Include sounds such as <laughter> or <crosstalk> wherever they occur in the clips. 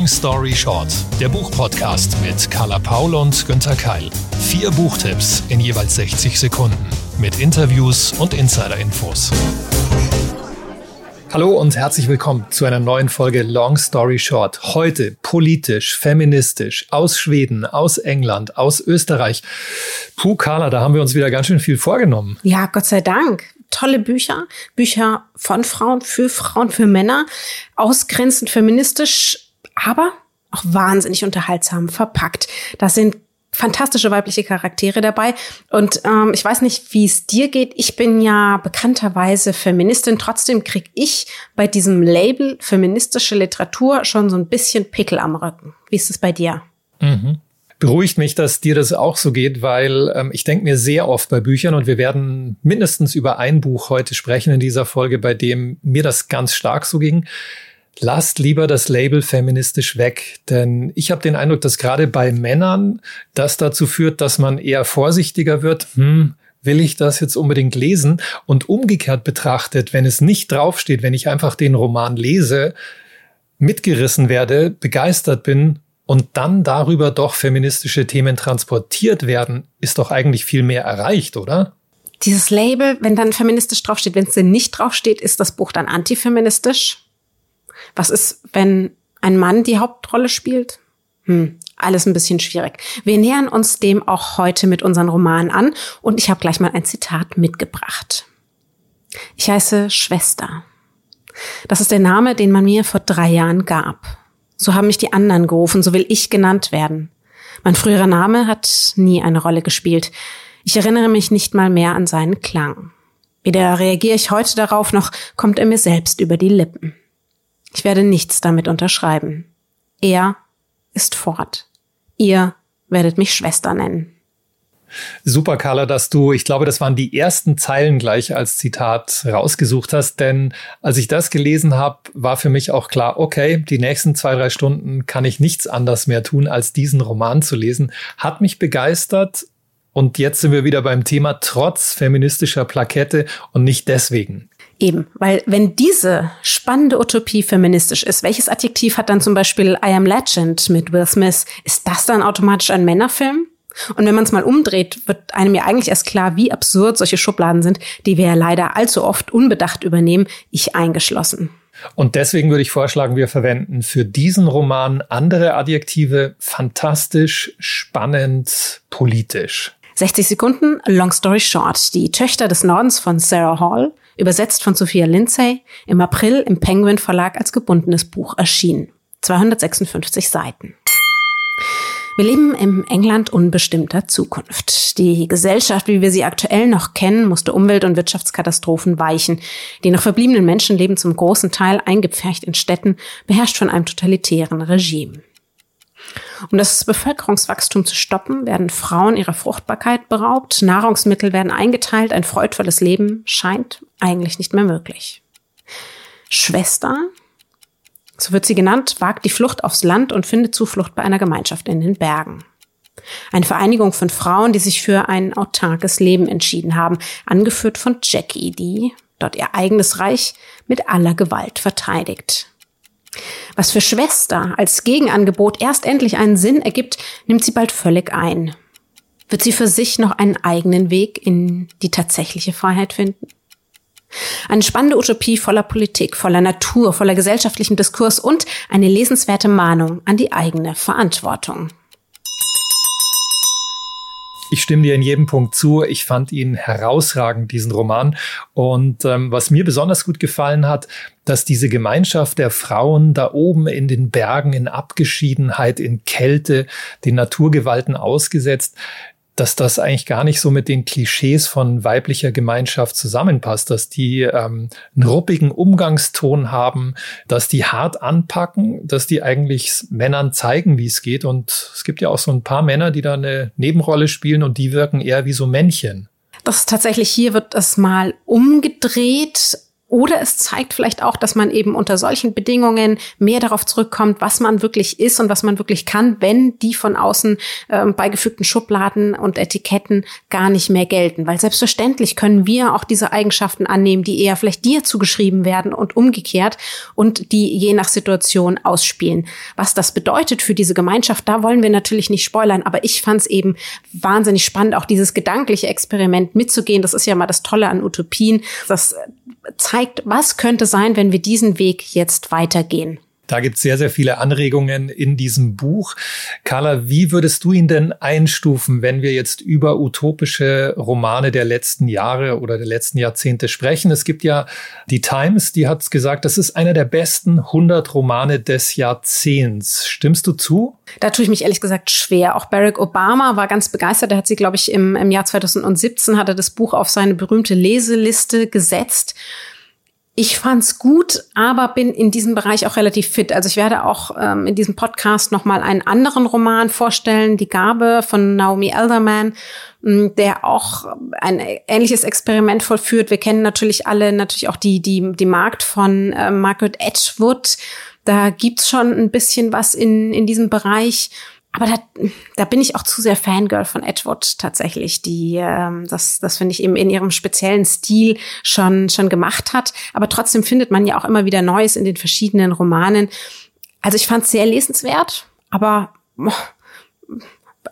Long Story Short, der Buchpodcast mit Carla Paul und Günther Keil. Vier Buchtipps in jeweils 60 Sekunden mit Interviews und Insider-Infos. Hallo und herzlich willkommen zu einer neuen Folge Long Story Short. Heute politisch, feministisch, aus Schweden, aus England, aus Österreich. Puh, Carla, da haben wir uns wieder ganz schön viel vorgenommen. Ja, Gott sei Dank tolle Bücher, Bücher von Frauen, für Frauen, für Männer, ausgrenzend feministisch, aber auch wahnsinnig unterhaltsam verpackt. Das sind fantastische weibliche Charaktere dabei. Und ähm, ich weiß nicht, wie es dir geht. Ich bin ja bekannterweise Feministin. Trotzdem krieg ich bei diesem Label feministische Literatur schon so ein bisschen Pickel am Rücken. Wie ist es bei dir? Mhm beruhigt mich, dass dir das auch so geht, weil ähm, ich denke mir sehr oft bei Büchern und wir werden mindestens über ein Buch heute sprechen in dieser Folge, bei dem mir das ganz stark so ging. Lasst lieber das Label feministisch weg, denn ich habe den Eindruck, dass gerade bei Männern das dazu führt, dass man eher vorsichtiger wird. Hm, will ich das jetzt unbedingt lesen? Und umgekehrt betrachtet, wenn es nicht draufsteht, wenn ich einfach den Roman lese, mitgerissen werde, begeistert bin und dann darüber doch feministische Themen transportiert werden, ist doch eigentlich viel mehr erreicht, oder? Dieses Label, wenn dann feministisch draufsteht, wenn es denn nicht draufsteht, ist das Buch dann antifeministisch? Was ist, wenn ein Mann die Hauptrolle spielt? Hm, alles ein bisschen schwierig. Wir nähern uns dem auch heute mit unseren Romanen an und ich habe gleich mal ein Zitat mitgebracht. Ich heiße Schwester. Das ist der Name, den man mir vor drei Jahren gab. So haben mich die anderen gerufen, so will ich genannt werden. Mein früherer Name hat nie eine Rolle gespielt. Ich erinnere mich nicht mal mehr an seinen Klang. Weder reagiere ich heute darauf, noch kommt er mir selbst über die Lippen. Ich werde nichts damit unterschreiben. Er ist fort. Ihr werdet mich Schwester nennen. Super, Carla, dass du, ich glaube, das waren die ersten Zeilen gleich als Zitat rausgesucht hast, denn als ich das gelesen habe, war für mich auch klar, okay, die nächsten zwei, drei Stunden kann ich nichts anders mehr tun, als diesen Roman zu lesen. Hat mich begeistert und jetzt sind wir wieder beim Thema trotz feministischer Plakette und nicht deswegen. Eben, weil wenn diese spannende Utopie feministisch ist, welches Adjektiv hat dann zum Beispiel I Am Legend mit Will Smith? Ist das dann automatisch ein Männerfilm? Und wenn man es mal umdreht, wird einem ja eigentlich erst klar, wie absurd solche Schubladen sind, die wir ja leider allzu oft unbedacht übernehmen, ich eingeschlossen. Und deswegen würde ich vorschlagen, wir verwenden für diesen Roman andere Adjektive fantastisch, spannend, politisch. 60 Sekunden, Long Story Short. Die Töchter des Nordens von Sarah Hall, übersetzt von Sophia Lindsay, im April im Penguin Verlag als gebundenes Buch erschienen. 256 Seiten. Wir leben im England unbestimmter Zukunft. Die Gesellschaft, wie wir sie aktuell noch kennen, musste Umwelt- und Wirtschaftskatastrophen weichen. Die noch verbliebenen Menschen leben zum großen Teil eingepfercht in Städten, beherrscht von einem totalitären Regime. Um das Bevölkerungswachstum zu stoppen, werden Frauen ihrer Fruchtbarkeit beraubt, Nahrungsmittel werden eingeteilt, ein freudvolles Leben scheint eigentlich nicht mehr möglich. Schwester so wird sie genannt, wagt die Flucht aufs Land und findet Zuflucht bei einer Gemeinschaft in den Bergen. Eine Vereinigung von Frauen, die sich für ein autarkes Leben entschieden haben, angeführt von Jackie, die dort ihr eigenes Reich mit aller Gewalt verteidigt. Was für Schwester als Gegenangebot erst endlich einen Sinn ergibt, nimmt sie bald völlig ein. Wird sie für sich noch einen eigenen Weg in die tatsächliche Freiheit finden? Eine spannende Utopie voller Politik, voller Natur, voller gesellschaftlichem Diskurs und eine lesenswerte Mahnung an die eigene Verantwortung. Ich stimme dir in jedem Punkt zu. Ich fand ihn herausragend, diesen Roman. Und ähm, was mir besonders gut gefallen hat, dass diese Gemeinschaft der Frauen da oben in den Bergen in Abgeschiedenheit, in Kälte, den Naturgewalten ausgesetzt, dass das eigentlich gar nicht so mit den Klischees von weiblicher Gemeinschaft zusammenpasst, dass die ähm, einen ruppigen Umgangston haben, dass die hart anpacken, dass die eigentlich Männern zeigen, wie es geht. Und es gibt ja auch so ein paar Männer, die da eine Nebenrolle spielen und die wirken eher wie so Männchen. Das tatsächlich hier wird es mal umgedreht Oder es zeigt vielleicht auch, dass man eben unter solchen Bedingungen mehr darauf zurückkommt, was man wirklich ist und was man wirklich kann, wenn die von außen äh, beigefügten Schubladen und Etiketten gar nicht mehr gelten. Weil selbstverständlich können wir auch diese Eigenschaften annehmen, die eher vielleicht dir zugeschrieben werden und umgekehrt und die je nach Situation ausspielen. Was das bedeutet für diese Gemeinschaft, da wollen wir natürlich nicht spoilern, aber ich fand es eben wahnsinnig spannend, auch dieses gedankliche Experiment mitzugehen. Das ist ja mal das Tolle an Utopien. Das zeigt, was könnte sein, wenn wir diesen Weg jetzt weitergehen. Da gibt es sehr, sehr viele Anregungen in diesem Buch. Carla, wie würdest du ihn denn einstufen, wenn wir jetzt über utopische Romane der letzten Jahre oder der letzten Jahrzehnte sprechen? Es gibt ja die Times, die hat gesagt, das ist einer der besten 100 Romane des Jahrzehnts. Stimmst du zu? Da tue ich mich ehrlich gesagt schwer. Auch Barack Obama war ganz begeistert. Er hat sie, glaube ich, im, im Jahr 2017 hat er das Buch auf seine berühmte Leseliste gesetzt. Ich fand's gut, aber bin in diesem Bereich auch relativ fit. Also ich werde auch ähm, in diesem Podcast nochmal einen anderen Roman vorstellen, Die Gabe von Naomi Elderman, mm, der auch ein ähnliches Experiment vollführt. Wir kennen natürlich alle natürlich auch die die die Markt von äh, Margaret Atwood. Da gibt's schon ein bisschen was in in diesem Bereich. Aber da, da bin ich auch zu sehr Fangirl von Edward tatsächlich, die ähm, das, das finde ich eben in ihrem speziellen Stil schon schon gemacht hat. Aber trotzdem findet man ja auch immer wieder Neues in den verschiedenen Romanen. Also ich fand es sehr lesenswert, aber oh,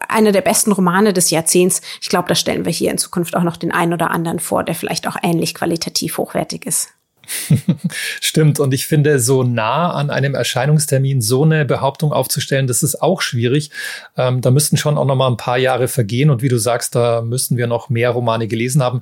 einer der besten Romane des Jahrzehnts. Ich glaube, da stellen wir hier in Zukunft auch noch den einen oder anderen vor, der vielleicht auch ähnlich qualitativ hochwertig ist. <laughs> Stimmt. Und ich finde, so nah an einem Erscheinungstermin so eine Behauptung aufzustellen, das ist auch schwierig. Ähm, da müssten schon auch noch mal ein paar Jahre vergehen. Und wie du sagst, da müssten wir noch mehr Romane gelesen haben.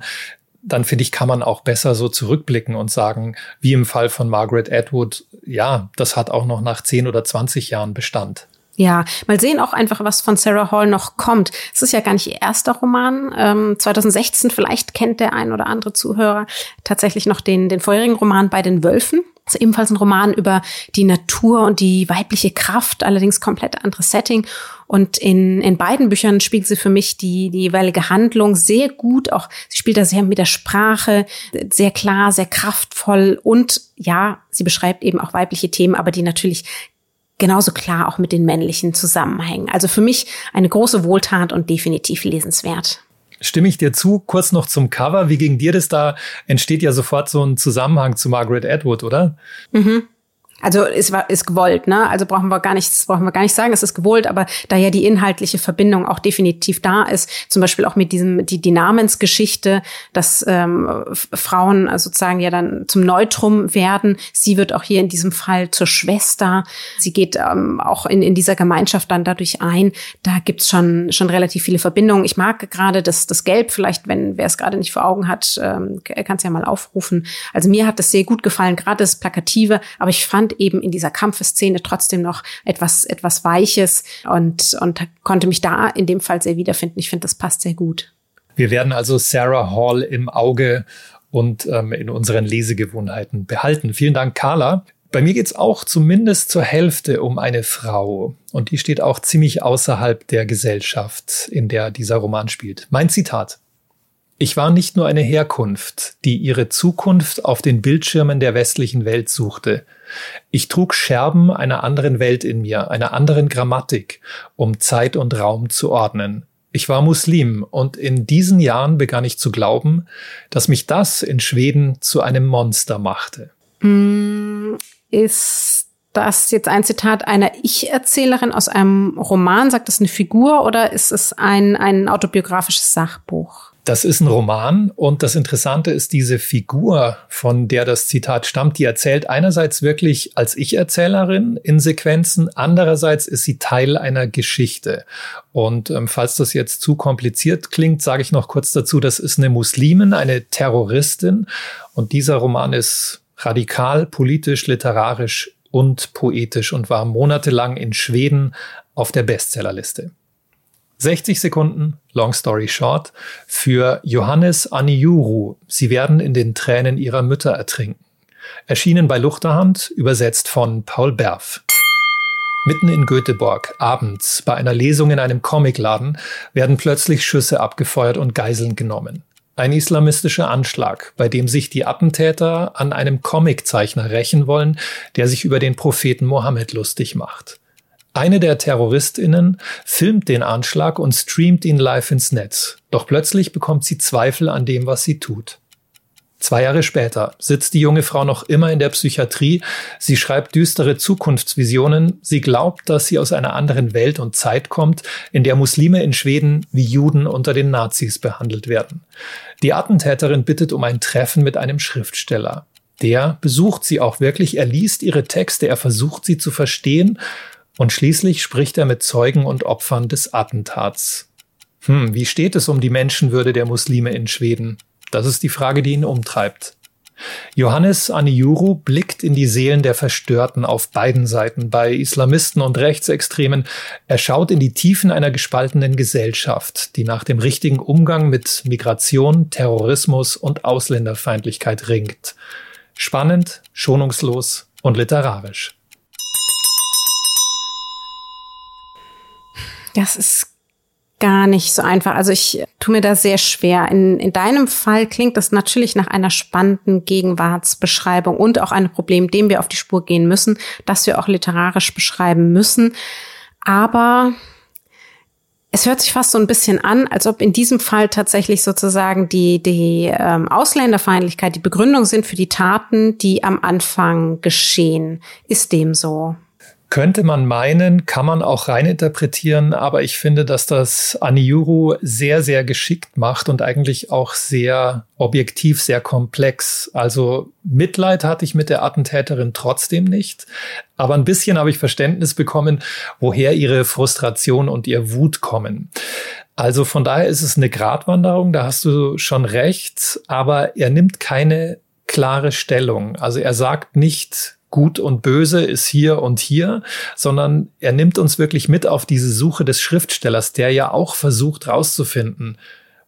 Dann finde ich, kann man auch besser so zurückblicken und sagen, wie im Fall von Margaret Atwood, ja, das hat auch noch nach 10 oder 20 Jahren Bestand. Ja, mal sehen auch einfach, was von Sarah Hall noch kommt. Es ist ja gar nicht ihr erster Roman. Ähm, 2016, vielleicht kennt der ein oder andere Zuhörer tatsächlich noch den, den vorherigen Roman bei den Wölfen. Das ist ebenfalls ein Roman über die Natur und die weibliche Kraft, allerdings komplett anderes Setting. Und in, in beiden Büchern spielt sie für mich die, die jeweilige Handlung sehr gut. Auch sie spielt da sehr mit der Sprache, sehr klar, sehr kraftvoll. Und ja, sie beschreibt eben auch weibliche Themen, aber die natürlich genauso klar auch mit den männlichen zusammenhängen. Also für mich eine große Wohltat und definitiv lesenswert. Stimme ich dir zu. Kurz noch zum Cover. Wie ging dir das da? Entsteht ja sofort so ein Zusammenhang zu Margaret Atwood, oder? Mhm. Also es war ist gewollt, ne? Also brauchen wir gar nichts, brauchen wir gar nicht sagen, es ist gewollt, aber da ja die inhaltliche Verbindung auch definitiv da ist, zum Beispiel auch mit diesem die, die Namensgeschichte, dass ähm, Frauen also sozusagen ja dann zum Neutrum werden. Sie wird auch hier in diesem Fall zur Schwester. Sie geht ähm, auch in, in dieser Gemeinschaft dann dadurch ein. Da gibt's schon schon relativ viele Verbindungen. Ich mag gerade das das Gelb, vielleicht wenn wer es gerade nicht vor Augen hat, ähm, kann es ja mal aufrufen. Also mir hat das sehr gut gefallen, gerade das Plakative, aber ich fand fand eben in dieser Kampfeszene trotzdem noch etwas, etwas Weiches und, und konnte mich da in dem Fall sehr wiederfinden. Ich finde, das passt sehr gut. Wir werden also Sarah Hall im Auge und ähm, in unseren Lesegewohnheiten behalten. Vielen Dank, Carla. Bei mir geht es auch zumindest zur Hälfte um eine Frau. Und die steht auch ziemlich außerhalb der Gesellschaft, in der dieser Roman spielt. Mein Zitat. Ich war nicht nur eine Herkunft, die ihre Zukunft auf den Bildschirmen der westlichen Welt suchte. Ich trug Scherben einer anderen Welt in mir, einer anderen Grammatik, um Zeit und Raum zu ordnen. Ich war Muslim und in diesen Jahren begann ich zu glauben, dass mich das in Schweden zu einem Monster machte. Mm, ist das jetzt ein Zitat einer Ich-Erzählerin aus einem Roman? Sagt das eine Figur oder ist es ein, ein autobiografisches Sachbuch? Das ist ein Roman und das Interessante ist diese Figur, von der das Zitat stammt, die erzählt einerseits wirklich als Ich-Erzählerin in Sequenzen, andererseits ist sie Teil einer Geschichte. Und ähm, falls das jetzt zu kompliziert klingt, sage ich noch kurz dazu, das ist eine Muslimin, eine Terroristin und dieser Roman ist radikal, politisch, literarisch und poetisch und war monatelang in Schweden auf der Bestsellerliste. 60 Sekunden, long story short, für Johannes Aniuru. Sie werden in den Tränen ihrer Mütter ertrinken. Erschienen bei Luchterhand, übersetzt von Paul Berf. Mitten in Göteborg, abends, bei einer Lesung in einem Comicladen, werden plötzlich Schüsse abgefeuert und Geiseln genommen. ein islamistischer Anschlag, bei dem sich die Attentäter an einem Comiczeichner rächen wollen, der sich über den Propheten Mohammed lustig macht. Eine der Terroristinnen filmt den Anschlag und streamt ihn live ins Netz. Doch plötzlich bekommt sie Zweifel an dem, was sie tut. Zwei Jahre später sitzt die junge Frau noch immer in der Psychiatrie. Sie schreibt düstere Zukunftsvisionen. Sie glaubt, dass sie aus einer anderen Welt und Zeit kommt, in der Muslime in Schweden wie Juden unter den Nazis behandelt werden. Die Attentäterin bittet um ein Treffen mit einem Schriftsteller. Der besucht sie auch wirklich. Er liest ihre Texte, er versucht sie zu verstehen und schließlich spricht er mit Zeugen und Opfern des Attentats. Hm, wie steht es um die Menschenwürde der Muslime in Schweden? Das ist die Frage, die ihn umtreibt. Johannes Aniuru blickt in die Seelen der Verstörten auf beiden Seiten, bei Islamisten und Rechtsextremen. Er schaut in die Tiefen einer gespaltenen Gesellschaft, die nach dem richtigen Umgang mit Migration, Terrorismus und Ausländerfeindlichkeit ringt. Spannend, schonungslos und literarisch. Das ist gar nicht so einfach. Also ich tue mir da sehr schwer. In, in deinem Fall klingt das natürlich nach einer spannenden Gegenwartsbeschreibung und auch einem Problem, dem wir auf die Spur gehen müssen, das wir auch literarisch beschreiben müssen. Aber es hört sich fast so ein bisschen an, als ob in diesem Fall tatsächlich sozusagen die, die ähm, Ausländerfeindlichkeit die Begründung sind für die Taten, die am Anfang geschehen. Ist dem so? Könnte man meinen, kann man auch reininterpretieren, aber ich finde, dass das Aniuru sehr, sehr geschickt macht und eigentlich auch sehr objektiv, sehr komplex. Also Mitleid hatte ich mit der Attentäterin trotzdem nicht, aber ein bisschen habe ich Verständnis bekommen, woher ihre Frustration und ihr Wut kommen. Also von daher ist es eine Gratwanderung, da hast du schon recht, aber er nimmt keine klare Stellung. Also er sagt nicht, Gut und Böse ist hier und hier, sondern er nimmt uns wirklich mit auf diese Suche des Schriftstellers, der ja auch versucht rauszufinden,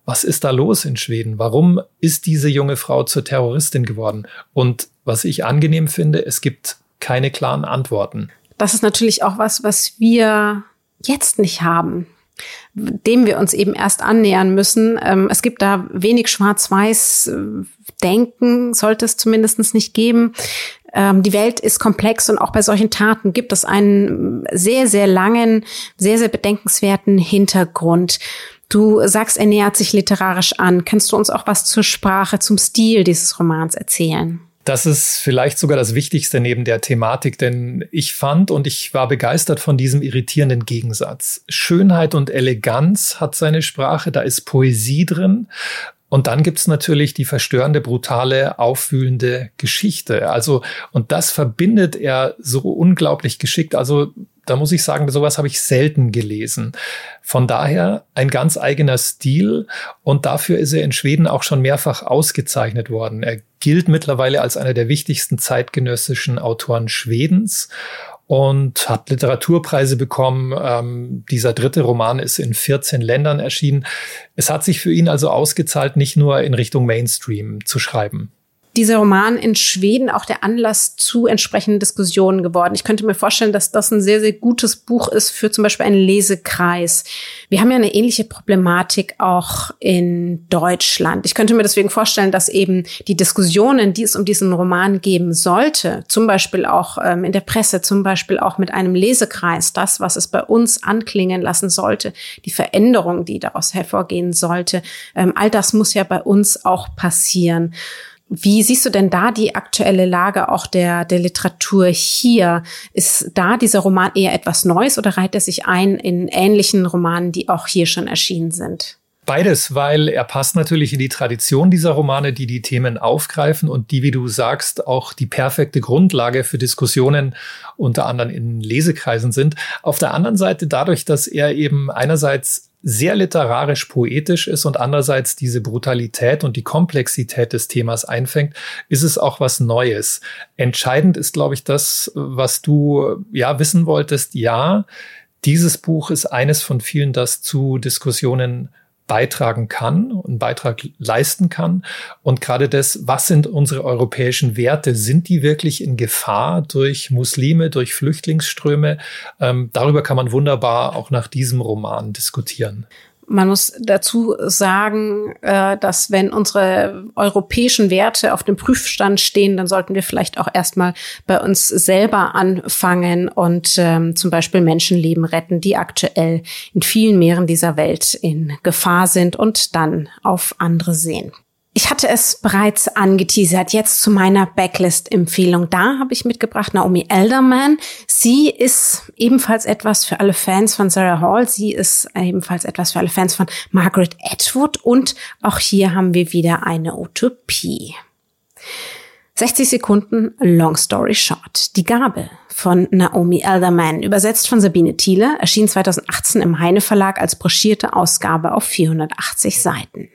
was ist da los in Schweden? Warum ist diese junge Frau zur Terroristin geworden? Und was ich angenehm finde, es gibt keine klaren Antworten. Das ist natürlich auch was, was wir jetzt nicht haben dem wir uns eben erst annähern müssen. Ähm, es gibt da wenig Schwarz-Weiß äh, sollte es zumindest nicht geben. Ähm, die Welt ist komplex und auch bei solchen Taten gibt es einen sehr, sehr langen, sehr, sehr bedenkenswerten Hintergrund. Du sagst, er nähert sich literarisch an. Kannst du uns auch was zur Sprache, zum Stil dieses Romans erzählen? Das ist vielleicht sogar das Wichtigste neben der Thematik, denn ich fand und ich war begeistert von diesem irritierenden Gegensatz. Schönheit und Eleganz hat seine Sprache, da ist Poesie drin und dann gibt's natürlich die verstörende, brutale, aufwühlende Geschichte. Also, und das verbindet er so unglaublich geschickt. Also, da muss ich sagen, sowas habe ich selten gelesen. Von daher ein ganz eigener Stil und dafür ist er in Schweden auch schon mehrfach ausgezeichnet worden. Er gilt mittlerweile als einer der wichtigsten zeitgenössischen Autoren Schwedens und hat Literaturpreise bekommen. Ähm, dieser dritte Roman ist in 14 Ländern erschienen. Es hat sich für ihn also ausgezahlt, nicht nur in Richtung Mainstream zu schreiben dieser Roman in Schweden auch der Anlass zu entsprechenden Diskussionen geworden. Ich könnte mir vorstellen, dass das ein sehr, sehr gutes Buch ist für zum Beispiel einen Lesekreis. Wir haben ja eine ähnliche Problematik auch in Deutschland. Ich könnte mir deswegen vorstellen, dass eben die Diskussionen, die es um diesen Roman geben sollte, zum Beispiel auch ähm, in der Presse, zum Beispiel auch mit einem Lesekreis, das, was es bei uns anklingen lassen sollte, die Veränderung, die daraus hervorgehen sollte, ähm, all das muss ja bei uns auch passieren. Wie siehst du denn da die aktuelle Lage auch der, der Literatur hier? Ist da dieser Roman eher etwas Neues oder reiht er sich ein in ähnlichen Romanen, die auch hier schon erschienen sind? Beides, weil er passt natürlich in die Tradition dieser Romane, die die Themen aufgreifen und die, wie du sagst, auch die perfekte Grundlage für Diskussionen unter anderem in Lesekreisen sind. Auf der anderen Seite dadurch, dass er eben einerseits sehr literarisch poetisch ist und andererseits diese Brutalität und die Komplexität des Themas einfängt, ist es auch was Neues. Entscheidend ist, glaube ich, das, was du ja wissen wolltest. Ja, dieses Buch ist eines von vielen, das zu Diskussionen beitragen kann und einen Beitrag leisten kann. Und gerade das, was sind unsere europäischen Werte? Sind die wirklich in Gefahr durch Muslime, durch Flüchtlingsströme? Ähm, darüber kann man wunderbar auch nach diesem Roman diskutieren. Man muss dazu sagen, äh, dass wenn unsere europäischen Werte auf dem Prüfstand stehen, dann sollten wir vielleicht auch erstmal bei uns selber anfangen und ähm, zum Beispiel Menschenleben retten, die aktuell in vielen Meeren dieser Welt in Gefahr sind und dann auf andere sehen. Ich hatte es bereits angeteasert, jetzt zu meiner Backlist-Empfehlung. Da habe ich mitgebracht Naomi Elderman. Sie ist ebenfalls etwas für alle Fans von Sarah Hall. Sie ist ebenfalls etwas für alle Fans von Margaret Atwood. Und auch hier haben wir wieder eine Utopie. 60 Sekunden Long Story Short. Die Gabe von Naomi Elderman, übersetzt von Sabine Thiele, erschien 2018 im Heine Verlag als broschierte Ausgabe auf 480 Seiten.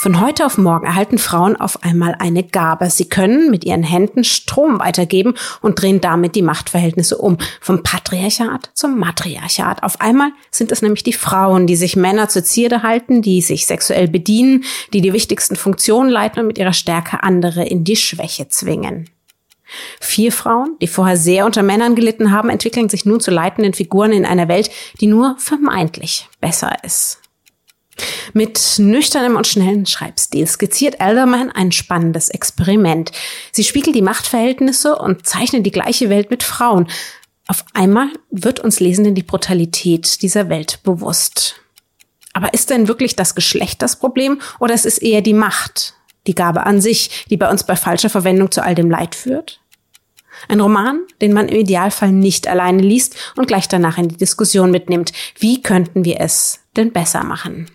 Von heute auf morgen erhalten Frauen auf einmal eine Gabe. Sie können mit ihren Händen Strom weitergeben und drehen damit die Machtverhältnisse um. Vom Patriarchat zum Matriarchat. Auf einmal sind es nämlich die Frauen, die sich Männer zur Zierde halten, die sich sexuell bedienen, die die wichtigsten Funktionen leiten und mit ihrer Stärke andere in die Schwäche zwingen. Vier Frauen, die vorher sehr unter Männern gelitten haben, entwickeln sich nun zu leitenden Figuren in einer Welt, die nur vermeintlich besser ist. Mit nüchternem und schnellen Schreibstil skizziert Elderman ein spannendes Experiment. Sie spiegelt die Machtverhältnisse und zeichnet die gleiche Welt mit Frauen. Auf einmal wird uns Lesenden die Brutalität dieser Welt bewusst. Aber ist denn wirklich das Geschlecht das Problem oder ist es eher die Macht, die Gabe an sich, die bei uns bei falscher Verwendung zu all dem Leid führt? Ein Roman, den man im Idealfall nicht alleine liest und gleich danach in die Diskussion mitnimmt. Wie könnten wir es denn besser machen?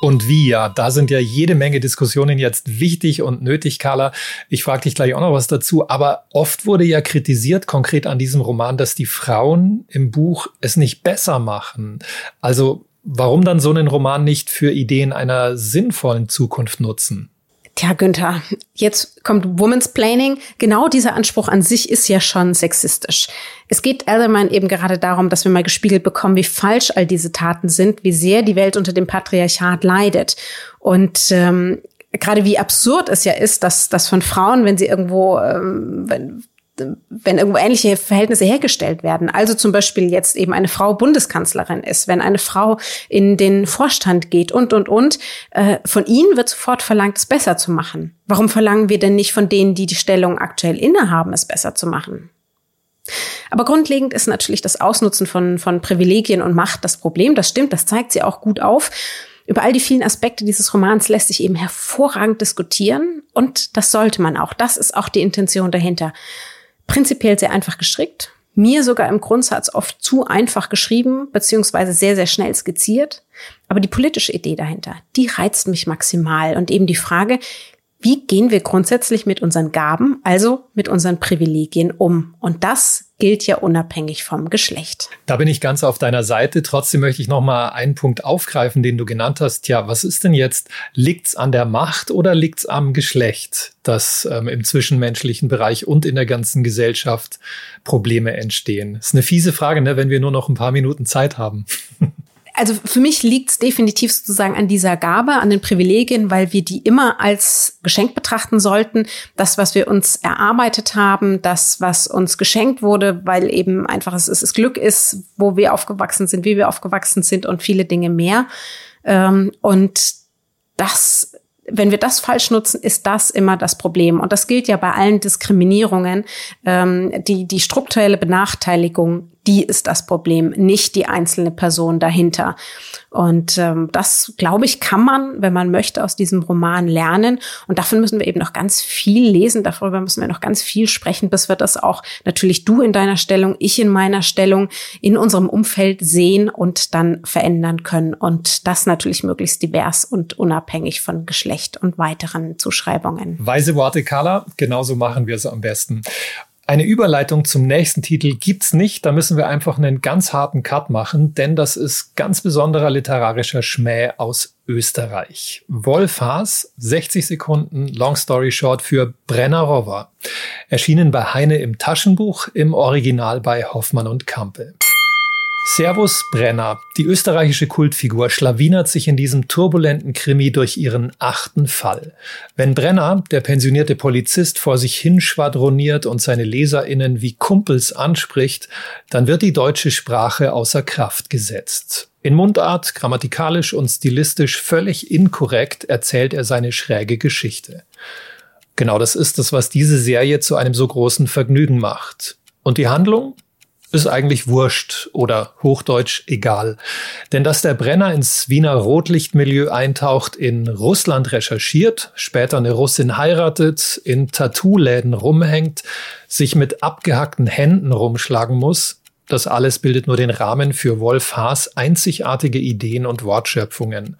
Und wie, ja, da sind ja jede Menge Diskussionen jetzt wichtig und nötig, Carla. Ich frage dich gleich auch noch was dazu, aber oft wurde ja kritisiert, konkret an diesem Roman, dass die Frauen im Buch es nicht besser machen. Also warum dann so einen Roman nicht für Ideen einer sinnvollen Zukunft nutzen? Tja, Günther, jetzt kommt Woman's Planning. Genau dieser Anspruch an sich ist ja schon sexistisch. Es geht Elderman eben gerade darum, dass wir mal gespiegelt bekommen, wie falsch all diese Taten sind, wie sehr die Welt unter dem Patriarchat leidet. Und ähm, gerade wie absurd es ja ist, dass, dass von Frauen, wenn sie irgendwo, ähm, wenn, wenn irgendwo ähnliche Verhältnisse hergestellt werden. Also zum Beispiel jetzt eben eine Frau Bundeskanzlerin ist, wenn eine Frau in den Vorstand geht und, und, und. Äh, von ihnen wird sofort verlangt, es besser zu machen. Warum verlangen wir denn nicht von denen, die die Stellung aktuell innehaben, es besser zu machen? Aber grundlegend ist natürlich das Ausnutzen von, von Privilegien und Macht das Problem. Das stimmt, das zeigt sie auch gut auf. Über all die vielen Aspekte dieses Romans lässt sich eben hervorragend diskutieren und das sollte man auch. Das ist auch die Intention dahinter prinzipiell sehr einfach gestrickt. Mir sogar im Grundsatz oft zu einfach geschrieben, beziehungsweise sehr, sehr schnell skizziert. Aber die politische Idee dahinter, die reizt mich maximal. Und eben die Frage, wie gehen wir grundsätzlich mit unseren Gaben, also mit unseren Privilegien um? Und das gilt ja unabhängig vom Geschlecht. Da bin ich ganz auf deiner Seite. Trotzdem möchte ich noch mal einen Punkt aufgreifen, den du genannt hast. Tja, was ist denn jetzt? Liegt's an der Macht oder liegt's am Geschlecht, dass ähm, im zwischenmenschlichen Bereich und in der ganzen Gesellschaft Probleme entstehen? Ist eine fiese Frage, ne, wenn wir nur noch ein paar Minuten Zeit haben. <laughs> also für mich liegt es definitiv sozusagen an dieser Gabe, an den Privilegien, weil wir die immer als Geschenk betrachten sollten. Das, was wir uns erarbeitet haben, das, was uns geschenkt wurde, weil eben einfach es, es Glück ist, wo wir aufgewachsen sind, wie wir aufgewachsen sind und viele Dinge mehr. Ähm, und das wenn wir das falsch nutzen, ist das immer das Problem. Und das gilt ja bei allen Diskriminierungen. Ähm, die, die strukturelle Benachteiligung die ist das Problem, nicht die einzelne Person dahinter. Und ähm, das, glaube ich, kann man, wenn man möchte, aus diesem Roman lernen. Und davon müssen wir eben noch ganz viel lesen, darüber müssen wir noch ganz viel sprechen, bis wir das auch natürlich du in deiner Stellung, ich in meiner Stellung, in unserem Umfeld sehen und dann verändern können. Und das natürlich möglichst divers und unabhängig von Geschlecht und weiteren Zuschreibungen. Weise Worte, Carla. Genauso machen wir es am besten. Eine Überleitung zum nächsten Titel gibt's nicht. Da müssen wir einfach einen ganz harten Cut machen, denn das ist ganz besonderer literarischer Schmäh aus Österreich. Wolf Haas, 60 Sekunden Long Story Short für Brennerova. Erschienen bei Heine im Taschenbuch, im Original bei Hoffmann und Kampe. Servus Brenner. Die österreichische Kultfigur schlawinert sich in diesem turbulenten Krimi durch ihren achten Fall. Wenn Brenner, der pensionierte Polizist, vor sich hin schwadroniert und seine LeserInnen wie Kumpels anspricht, dann wird die deutsche Sprache außer Kraft gesetzt. In Mundart, grammatikalisch und stilistisch völlig inkorrekt erzählt er seine schräge Geschichte. Genau das ist es, was diese Serie zu einem so großen Vergnügen macht. Und die Handlung? Ist eigentlich wurscht oder hochdeutsch egal. Denn dass der Brenner ins Wiener Rotlichtmilieu eintaucht, in Russland recherchiert, später eine Russin heiratet, in Tattoo-Läden rumhängt, sich mit abgehackten Händen rumschlagen muss, das alles bildet nur den Rahmen für Wolf Haas einzigartige Ideen und Wortschöpfungen.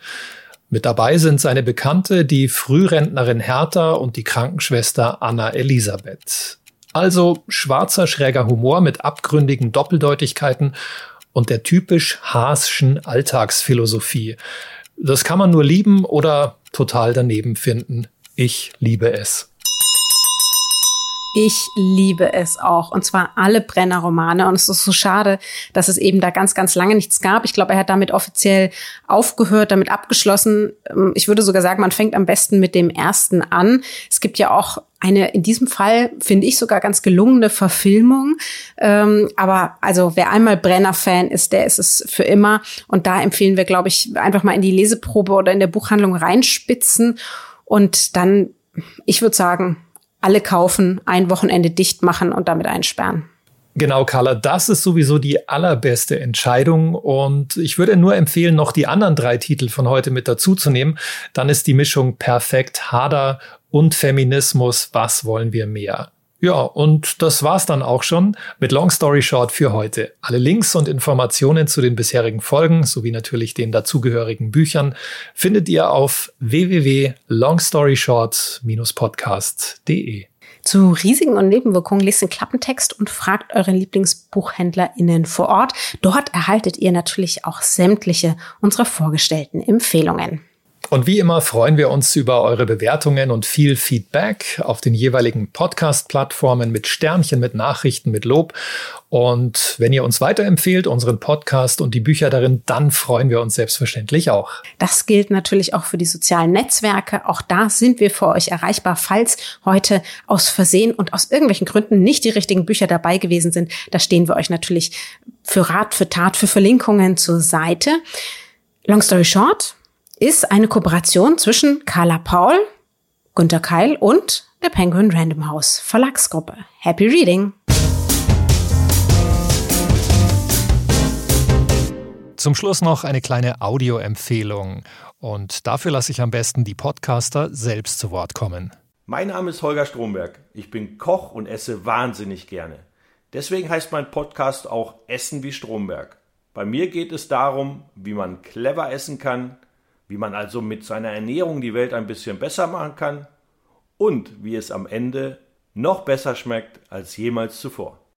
Mit dabei sind seine Bekannte, die Frührentnerin Hertha und die Krankenschwester Anna Elisabeth. Also schwarzer, schräger Humor mit abgründigen Doppeldeutigkeiten und der typisch Haaschen Alltagsphilosophie. Das kann man nur lieben oder total daneben finden. Ich liebe es. Ich liebe es auch. Und zwar alle Brenner-Romane. Und es ist so schade, dass es eben da ganz, ganz lange nichts gab. Ich glaube, er hat damit offiziell aufgehört, damit abgeschlossen. Ähm, ich würde sogar sagen, man fängt am besten mit dem ersten an. Es gibt ja auch eine, in diesem Fall finde ich sogar ganz gelungene Verfilmung. Ähm, aber also wer einmal Brenner-Fan ist, der ist es für immer. Und da empfehlen wir, glaube ich, einfach mal in die Leseprobe oder in der Buchhandlung reinspitzen. Und dann, ich würde sagen, alle kaufen, ein Wochenende dicht machen und damit einsperren. Genau, Carla, das ist sowieso die allerbeste Entscheidung. Und ich würde nur empfehlen, noch die anderen drei Titel von heute mit dazu zu nehmen. Dann ist die Mischung perfekt. Hader und Feminismus. Was wollen wir mehr? Ja, und das war's dann auch schon mit Long Story Short für heute. Alle Links und Informationen zu den bisherigen Folgen sowie natürlich den dazugehörigen Büchern findet ihr auf www.longstoryshort-podcast.de. Zu Risiken und Nebenwirkungen lest den Klappentext und fragt eure LieblingsbuchhändlerInnen vor Ort. Dort erhaltet ihr natürlich auch sämtliche unserer vorgestellten Empfehlungen. Und wie immer freuen wir uns über eure Bewertungen und viel Feedback auf den jeweiligen Podcast-Plattformen mit Sternchen, mit Nachrichten, mit Lob. Und wenn ihr uns weiterempfehlt, unseren Podcast und die Bücher darin, dann freuen wir uns selbstverständlich auch. Das gilt natürlich auch für die sozialen Netzwerke. Auch da sind wir für euch erreichbar, falls heute aus Versehen und aus irgendwelchen Gründen nicht die richtigen Bücher dabei gewesen sind. Da stehen wir euch natürlich für Rat, für Tat, für Verlinkungen zur Seite. Long story short, ist eine Kooperation zwischen Carla Paul, Günter Keil und der Penguin Random House Verlagsgruppe. Happy Reading! Zum Schluss noch eine kleine Audioempfehlung. Und dafür lasse ich am besten die Podcaster selbst zu Wort kommen. Mein Name ist Holger Stromberg. Ich bin Koch und esse wahnsinnig gerne. Deswegen heißt mein Podcast auch Essen wie Stromberg. Bei mir geht es darum, wie man clever essen kann, wie man also mit seiner Ernährung die Welt ein bisschen besser machen kann und wie es am Ende noch besser schmeckt als jemals zuvor.